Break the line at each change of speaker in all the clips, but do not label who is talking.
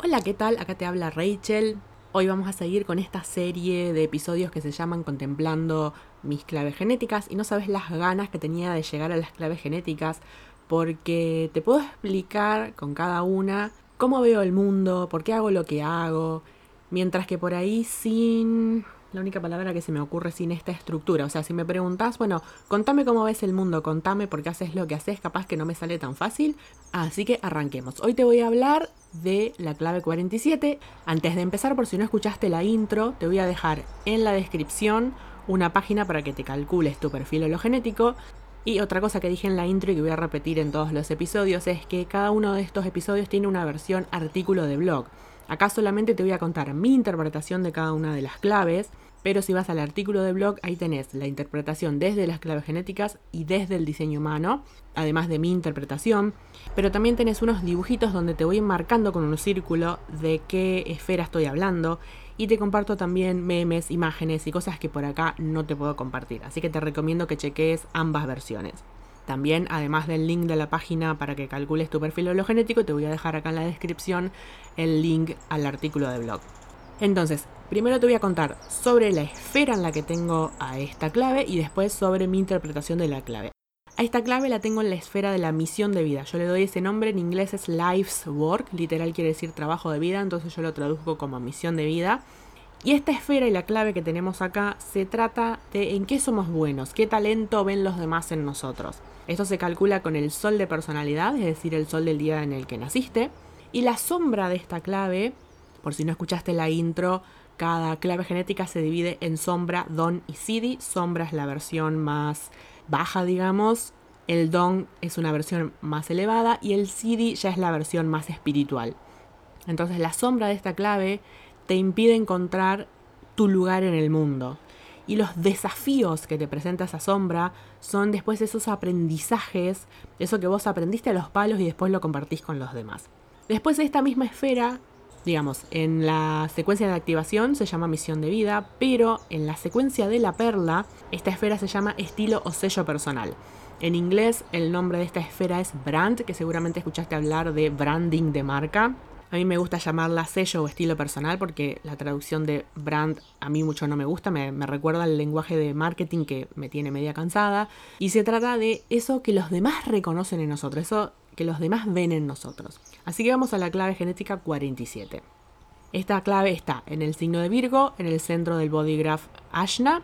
Hola, ¿qué tal? Acá te habla Rachel. Hoy vamos a seguir con esta serie de episodios que se llaman Contemplando mis claves genéticas y no sabes las ganas que tenía de llegar a las claves genéticas porque te puedo explicar con cada una cómo veo el mundo, por qué hago lo que hago, mientras que por ahí sin la única palabra que se me ocurre sin esta estructura. O sea, si me preguntas, bueno, contame cómo ves el mundo, contame por qué haces lo que haces, capaz que no me sale tan fácil. Así que arranquemos. Hoy te voy a hablar de la clave 47. Antes de empezar, por si no escuchaste la intro, te voy a dejar en la descripción una página para que te calcules tu perfil hologenético. Y otra cosa que dije en la intro y que voy a repetir en todos los episodios es que cada uno de estos episodios tiene una versión artículo de blog. Acá solamente te voy a contar mi interpretación de cada una de las claves, pero si vas al artículo de blog, ahí tenés la interpretación desde las claves genéticas y desde el diseño humano, además de mi interpretación, pero también tenés unos dibujitos donde te voy marcando con un círculo de qué esfera estoy hablando y te comparto también memes, imágenes y cosas que por acá no te puedo compartir, así que te recomiendo que cheques ambas versiones. También, además del link de la página para que calcules tu perfil hologenético, te voy a dejar acá en la descripción el link al artículo de blog. Entonces, primero te voy a contar sobre la esfera en la que tengo a esta clave y después sobre mi interpretación de la clave. A esta clave la tengo en la esfera de la misión de vida. Yo le doy ese nombre, en inglés es Life's Work, literal quiere decir trabajo de vida, entonces yo lo traduzco como misión de vida. Y esta esfera y la clave que tenemos acá se trata de en qué somos buenos, qué talento ven los demás en nosotros. Esto se calcula con el sol de personalidad, es decir, el sol del día en el que naciste. Y la sombra de esta clave, por si no escuchaste la intro, cada clave genética se divide en sombra, don y sidi. Sombra es la versión más baja, digamos. El don es una versión más elevada y el sidi ya es la versión más espiritual. Entonces la sombra de esta clave te impide encontrar tu lugar en el mundo. Y los desafíos que te presenta esa sombra son después esos aprendizajes, eso que vos aprendiste a los palos y después lo compartís con los demás. Después de esta misma esfera, digamos, en la secuencia de activación se llama misión de vida, pero en la secuencia de la perla, esta esfera se llama estilo o sello personal. En inglés el nombre de esta esfera es brand, que seguramente escuchaste hablar de branding de marca. A mí me gusta llamarla sello o estilo personal porque la traducción de brand a mí mucho no me gusta, me, recuerda al lenguaje de marketing que me tiene media cansada. Y se trata de eso que los demás reconocen en nosotros, que los demás ven en nosotros. Así que vamos a la clave genética 47. Esta clave está en el signo de Virgo, en el centro del body graph Ashna.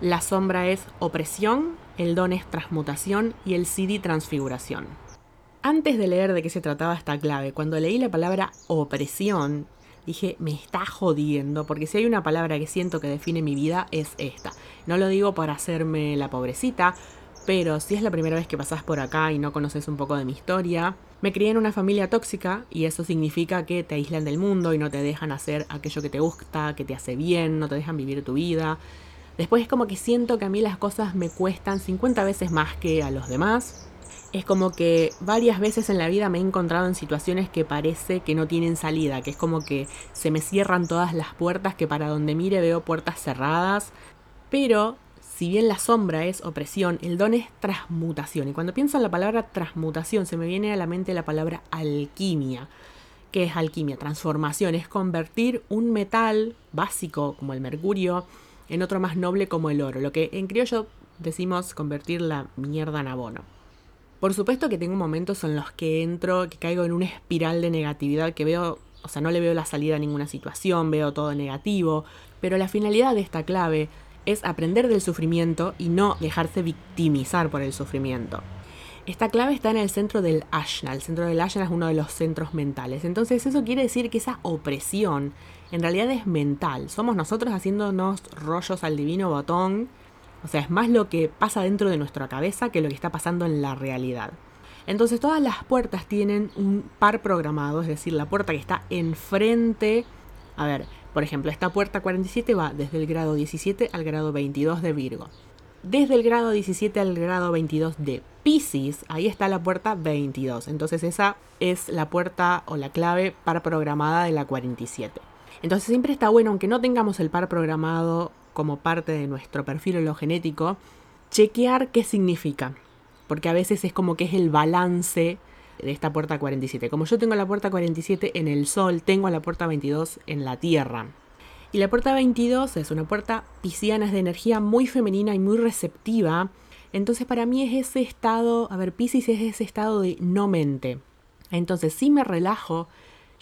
La sombra es opresión, el don es transmutación y el CD transfiguración. Antes de leer de qué se trataba esta clave, cuando leí la palabra opresión, dije, me está jodiendo, porque si hay una palabra que siento que define mi vida, es esta. No lo digo para hacerme la pobrecita, pero si es la primera vez que pasás por acá y no conoces un poco de mi historia, me crié en una familia tóxica y eso significa que te aíslan del mundo y no te dejan hacer aquello que te gusta, que te hace bien, no te dejan vivir tu vida. Después es como que siento que a mí las cosas me cuestan 50 veces más que a los demás es como que varias veces en la vida me he encontrado en situaciones que parece que no tienen salida, que es como que se me cierran todas las puertas, que para donde mire veo puertas cerradas, pero si bien la sombra es opresión, el don es transmutación. Y cuando pienso en la palabra transmutación, se me viene a la mente la palabra alquimia. ¿Qué es alquimia? Transformación, es convertir un metal básico como el mercurio en otro más noble como el oro, lo que en criollo decimos convertir la mierda en abono. Por supuesto que tengo momentos en los que entro, que caigo en una espiral de negatividad que veo, o sea, no le veo la salida a ninguna situación, veo todo negativo, pero la finalidad de esta clave es aprender del sufrimiento y no dejarse victimizar por el sufrimiento. Esta clave está en el centro del ashna. El centro del ashna es uno de los centros mentales. Entonces eso quiere decir que esa opresión en realidad es mental. Somos nosotros haciéndonos rollos al divino botón o sea, es más lo que pasa dentro de nuestra cabeza que lo que está pasando en la realidad. Entonces todas las puertas tienen un par programado, es decir, la puerta que está enfrente, a ver, por ejemplo, esta puerta 47 va desde el grado 17 al grado 22 de Virgo. Desde el grado 17 al grado 22 de Pisces, ahí está la puerta 22. Entonces esa es la puerta o la clave par programada de la 47. Entonces siempre está bueno, aunque no tengamos el par programado como parte de nuestro perfil hologenético, chequear qué significa. Porque a veces es como que es el balance de esta puerta 47. Como yo tengo la puerta 47 en el Sol, tengo la puerta 22 en la Tierra. Y la puerta 22 es una puerta pisciana, es de energía muy femenina y muy receptiva. Entonces para mí es ese estado, a ver, Pisces es ese estado de no mente. Entonces si me relajo,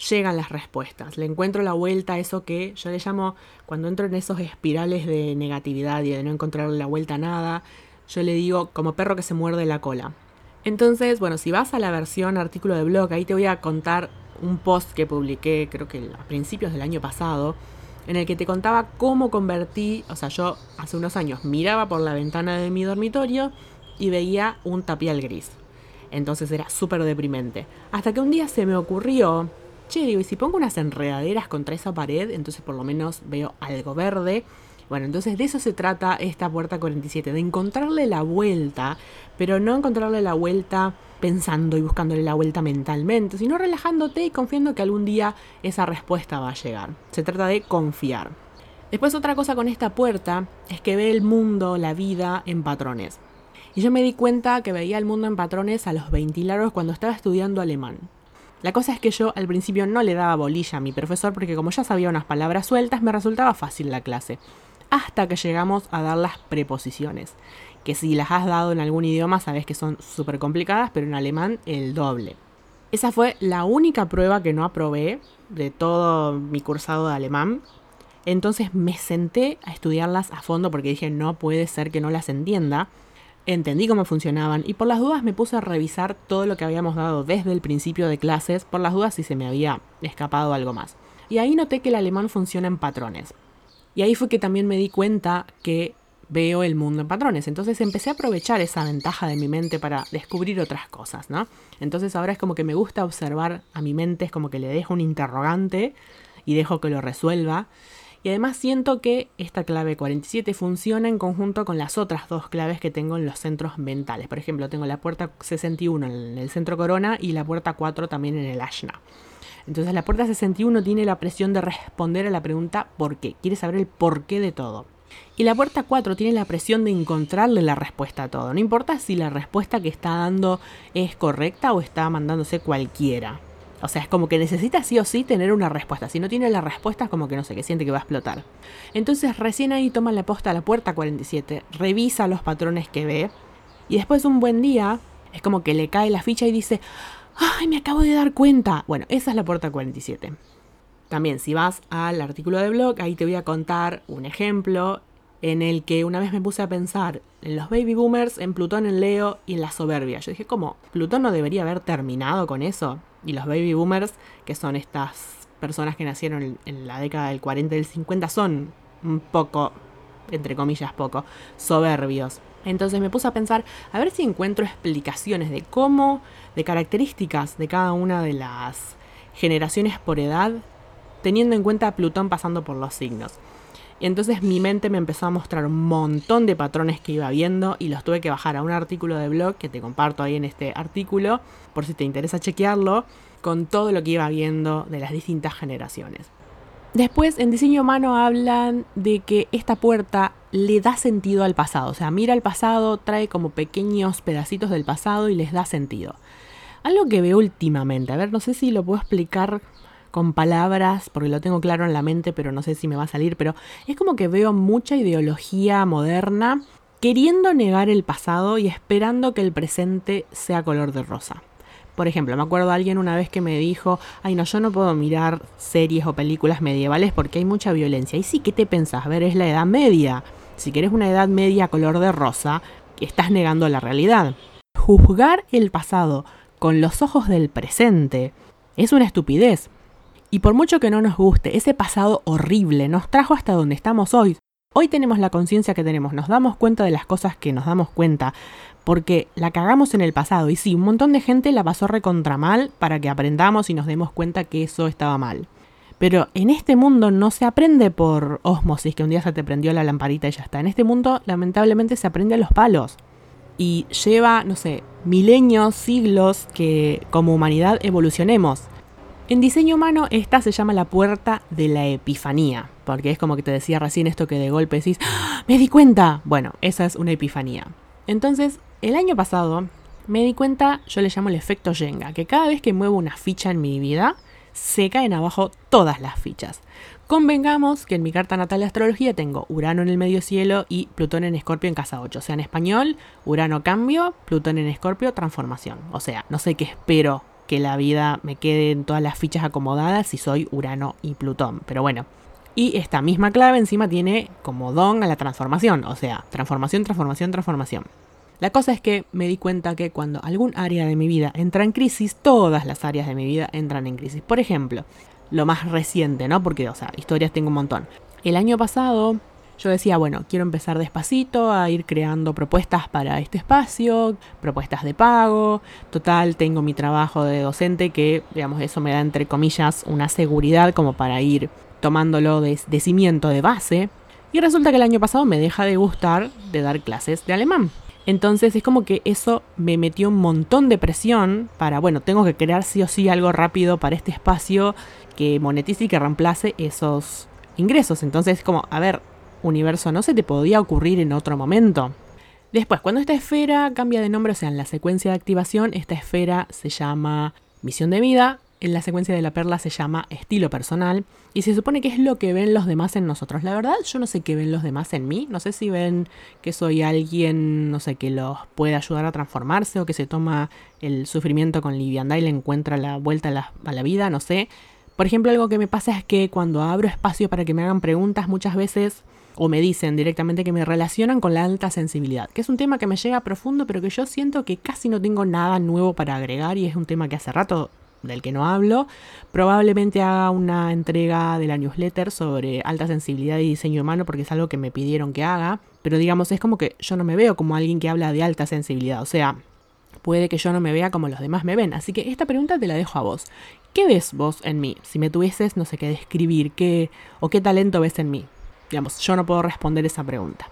llegan las respuestas. Le encuentro la vuelta a eso que yo le llamo, cuando entro en esos espirales de negatividad y de no encontrarle la vuelta a nada, yo le digo como perro que se muerde la cola. Entonces, bueno, si vas a la versión artículo de blog, ahí te voy a contar un post que publiqué, creo que a principios del año pasado, en el que te contaba cómo convertí, o sea, yo hace unos años miraba por la ventana de mi dormitorio y veía un tapial gris. Entonces era súper deprimente. Hasta que un día se me ocurrió, che, digo, y si pongo unas enredaderas contra esa pared, entonces por lo menos veo algo verde. Bueno, entonces de eso se trata esta puerta 47, de encontrarle la vuelta, pero no encontrarle la vuelta pensando y buscándole la vuelta mentalmente, sino relajándote y confiando que algún día esa respuesta va a llegar. Se trata de confiar. Después otra cosa con esta puerta es que ve el mundo, la vida en patrones. Y yo me di cuenta que veía el mundo en patrones a los 20 largos cuando estaba estudiando alemán. La cosa es que yo al principio no le daba bolilla a mi profesor porque como ya sabía unas palabras sueltas me resultaba fácil la clase hasta que llegamos a dar las preposiciones, que si las has dado en algún idioma sabes que son súper complicadas, pero en alemán el doble. Esa fue la única prueba que no aprobé de todo mi cursado de alemán. Entonces me senté a estudiarlas a fondo porque dije no puede ser que no las entienda. Entendí cómo funcionaban y por las dudas me puse a revisar todo lo que habíamos dado desde el principio de clases, por las dudas si se me había escapado algo más. Y ahí noté que el alemán funciona en patrones. Y ahí fue que también me di cuenta que veo el mundo en patrones. Entonces empecé a aprovechar esa ventaja de mi mente para descubrir otras cosas, ¿no? Entonces ahora es como que me gusta observar a mi mente, es como que le dejo un interrogante y dejo que lo resuelva. Y además siento que esta clave 47 funciona en conjunto con las otras dos claves que tengo en los centros mentales. Por ejemplo, tengo la puerta 61 en el centro corona y la puerta 4 también en el ashna. Entonces la puerta 61 tiene la presión de responder a la pregunta ¿por qué? Quiere saber el porqué de todo. Y la puerta 4 tiene la presión de encontrarle la respuesta a todo. No importa si la respuesta que está dando es correcta o está mandándose cualquiera. O sea, es como que necesita sí o sí tener una respuesta. Si no tiene la respuesta, es como que no sé, que siente que va a explotar. Entonces recién ahí toma la posta a la puerta 47, revisa los patrones que ve. Y después un buen día, es como que le cae la ficha y dice, ¡Ay, me acabo de dar cuenta! Bueno, esa es la puerta 47. También, si vas al artículo de blog, ahí te voy a contar un ejemplo en el que una vez me puse a pensar en los baby boomers, en Plutón, en Leo y en la soberbia. Yo dije, ¿cómo? ¿Plutón no debería haber terminado con eso? Y los baby boomers, que son estas personas que nacieron en, la década del 40 y del 50, son un poco, entre comillas, poco, soberbios. Entonces me puse a pensar a ver si encuentro explicaciones de cómo, de características de cada una de las generaciones por edad, teniendo en cuenta a Plutón pasando por los signos. Y entonces mi mente me empezó a mostrar un montón de patrones que iba viendo y los tuve que bajar a un artículo de blog que te comparto ahí en este artículo, por si te interesa chequearlo, con todo lo que iba viendo de las distintas generaciones. Después, en diseño humano hablan de que esta puerta le da sentido al pasado. O sea, mira el pasado, trae como pequeños pedacitos del pasado y les da sentido. Algo que veo últimamente, a ver, no sé si lo puedo explicar con palabras, porque lo tengo claro en la mente, pero no sé si me va a salir, pero es como que veo mucha ideología moderna queriendo negar el pasado y esperando que el presente sea color de rosa. Por ejemplo, me acuerdo de alguien una vez que me dijo, ay no, yo no puedo mirar series o películas medievales porque hay mucha violencia. Y sí, ¿qué te pensás? Ver, es la Edad Media. Si querés una Edad Media color de rosa, estás negando la realidad. Juzgar el pasado con los ojos del presente es una estupidez. Y por mucho que no nos guste, ese pasado horrible nos trajo hasta donde estamos hoy. Hoy tenemos la conciencia que tenemos, nos damos cuenta de las cosas que nos damos cuenta, porque la cagamos en el pasado y sí, un montón de gente la pasó recontra mal para que aprendamos y nos demos cuenta que eso estaba mal. Pero en este mundo no se aprende por osmosis, que un día se te prendió la lamparita y ya está. En este mundo lamentablemente se aprende a los palos. Y lleva, no sé, milenios, siglos que como humanidad evolucionemos. En diseño humano esta se llama la puerta de la epifanía, porque es como que te decía recién esto que de golpe decís, ¡Ah! me di cuenta. Bueno, esa es una epifanía. Entonces, el año pasado me di cuenta, yo le llamo el efecto Jenga, que cada vez que muevo una ficha en mi vida, se caen abajo todas las fichas. Convengamos que en mi carta natal de astrología tengo Urano en el medio cielo y Plutón en Escorpio en casa 8. O sea, en español, Urano cambio, Plutón en Escorpio transformación. O sea, no sé qué espero que la vida me quede en todas las fichas acomodadas si soy Urano y Plutón. Pero bueno. Y esta misma clave encima tiene como don a la transformación. O sea, transformación, transformación, transformación. La cosa es que me di cuenta que cuando algún área de mi vida entra en crisis, todas las áreas de mi vida entran en crisis. Por ejemplo, lo más reciente, ¿no? Porque, o sea, historias tengo un montón. El año pasado yo decía, bueno, quiero empezar despacito a ir creando propuestas para este espacio, propuestas de pago. Total, tengo mi trabajo de docente que, digamos, eso me da entre comillas una seguridad como para ir tomándolo de, de cimiento de base. Y resulta que el año pasado me deja de gustar de dar clases de alemán. Entonces es como que eso me metió un montón de presión para, bueno, tengo que crear sí o sí algo rápido para este espacio que monetice y que reemplace esos ingresos. Entonces es como, a ver, universo, ¿no se te podía ocurrir en otro momento? Después, cuando esta esfera cambia de nombre, o sea, en la secuencia de activación, esta esfera se llama misión de vida en la secuencia de la perla se llama estilo personal y se supone que es lo que ven los demás en nosotros. La verdad, yo no sé qué ven los demás en mí. No sé si ven que soy alguien, no sé, que los puede ayudar a transformarse o que se toma el sufrimiento con liviandad y le encuentra la vuelta a la, a la vida, no sé. Por ejemplo, algo que me pasa es que cuando abro espacio para que me hagan preguntas, muchas veces o me dicen directamente que me relacionan con la alta sensibilidad, que es un tema que me llega profundo, pero que yo siento que casi no tengo nada nuevo para agregar y es un tema que hace rato del que no hablo, probablemente haga una entrega de la newsletter sobre alta sensibilidad y diseño humano porque es algo que me pidieron que haga, pero digamos es como que yo no me veo como alguien que habla de alta sensibilidad, o sea, puede que yo no me vea como los demás me ven, así que esta pregunta te la dejo a vos. ¿Qué ves vos en mí? Si me tuvieses, no sé qué describir, qué o qué talento ves en mí. Digamos, yo no puedo responder esa pregunta.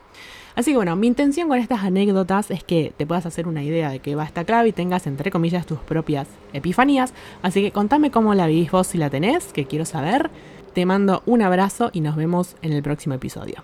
Así que bueno, mi intención con estas anécdotas es que te puedas hacer una idea de qué va esta clave y tengas entre comillas tus propias epifanías. Así que contame cómo la vivís vos si la tenés, que quiero saber. Te mando un abrazo y nos vemos en el próximo episodio.